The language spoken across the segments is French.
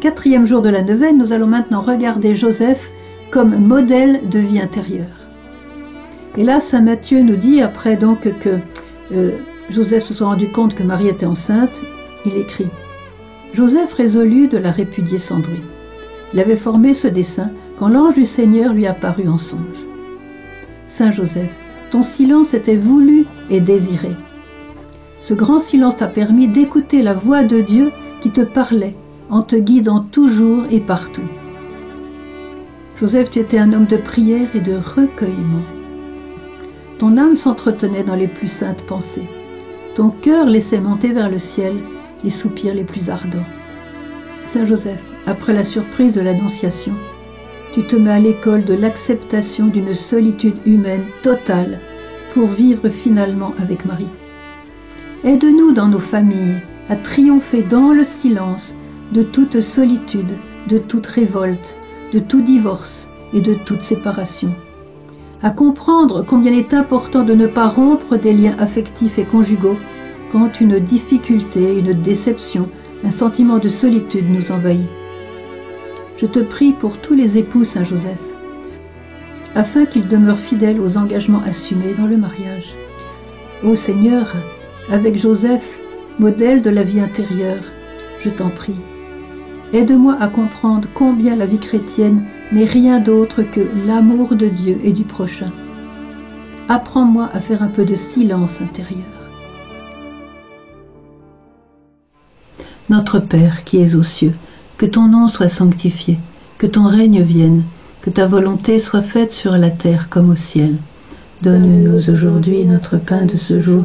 Quatrième jour de la neuvaine, nous allons maintenant regarder Joseph comme modèle de vie intérieure. Et là, Saint Matthieu nous dit, après donc que euh, Joseph se soit rendu compte que Marie était enceinte, il écrit Joseph résolut de la répudier sans bruit. Il avait formé ce dessein quand l'ange du Seigneur lui apparut en songe. Saint Joseph, ton silence était voulu et désiré. Ce grand silence t'a permis d'écouter la voix de Dieu qui te parlait en te guidant toujours et partout. Joseph, tu étais un homme de prière et de recueillement. Ton âme s'entretenait dans les plus saintes pensées. Ton cœur laissait monter vers le ciel les soupirs les plus ardents. Saint Joseph, après la surprise de l'Annonciation, tu te mets à l'école de l'acceptation d'une solitude humaine totale pour vivre finalement avec Marie. Aide-nous dans nos familles à triompher dans le silence de toute solitude, de toute révolte, de tout divorce et de toute séparation. À comprendre combien il est important de ne pas rompre des liens affectifs et conjugaux quand une difficulté, une déception, un sentiment de solitude nous envahit. Je te prie pour tous les époux, Saint Joseph, afin qu'ils demeurent fidèles aux engagements assumés dans le mariage. Ô Seigneur, avec Joseph, modèle de la vie intérieure, je t'en prie, Aide-moi à comprendre combien la vie chrétienne n'est rien d'autre que l'amour de Dieu et du prochain. Apprends-moi à faire un peu de silence intérieur. Notre Père qui es aux cieux, que ton nom soit sanctifié, que ton règne vienne, que ta volonté soit faite sur la terre comme au ciel. Donne-nous aujourd'hui notre pain de ce jour,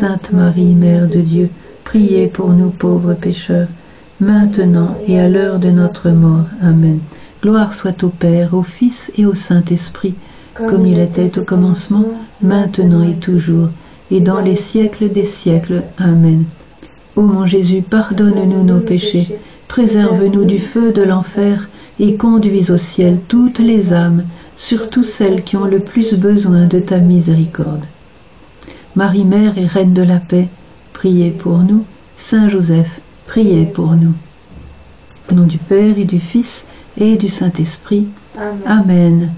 Sainte Marie, Mère de Dieu, priez pour nous pauvres pécheurs, maintenant et à l'heure de notre mort. Amen. Gloire soit au Père, au Fils et au Saint-Esprit, comme il était au commencement, maintenant et toujours, et dans les siècles des siècles. Amen. Ô mon Jésus, pardonne-nous nos péchés, préserve-nous du feu de l'enfer, et conduis au ciel toutes les âmes, surtout celles qui ont le plus besoin de ta miséricorde. Marie Mère et Reine de la paix, priez pour nous. Saint Joseph, priez pour nous. Au nom du Père et du Fils et du Saint-Esprit. Amen. Amen.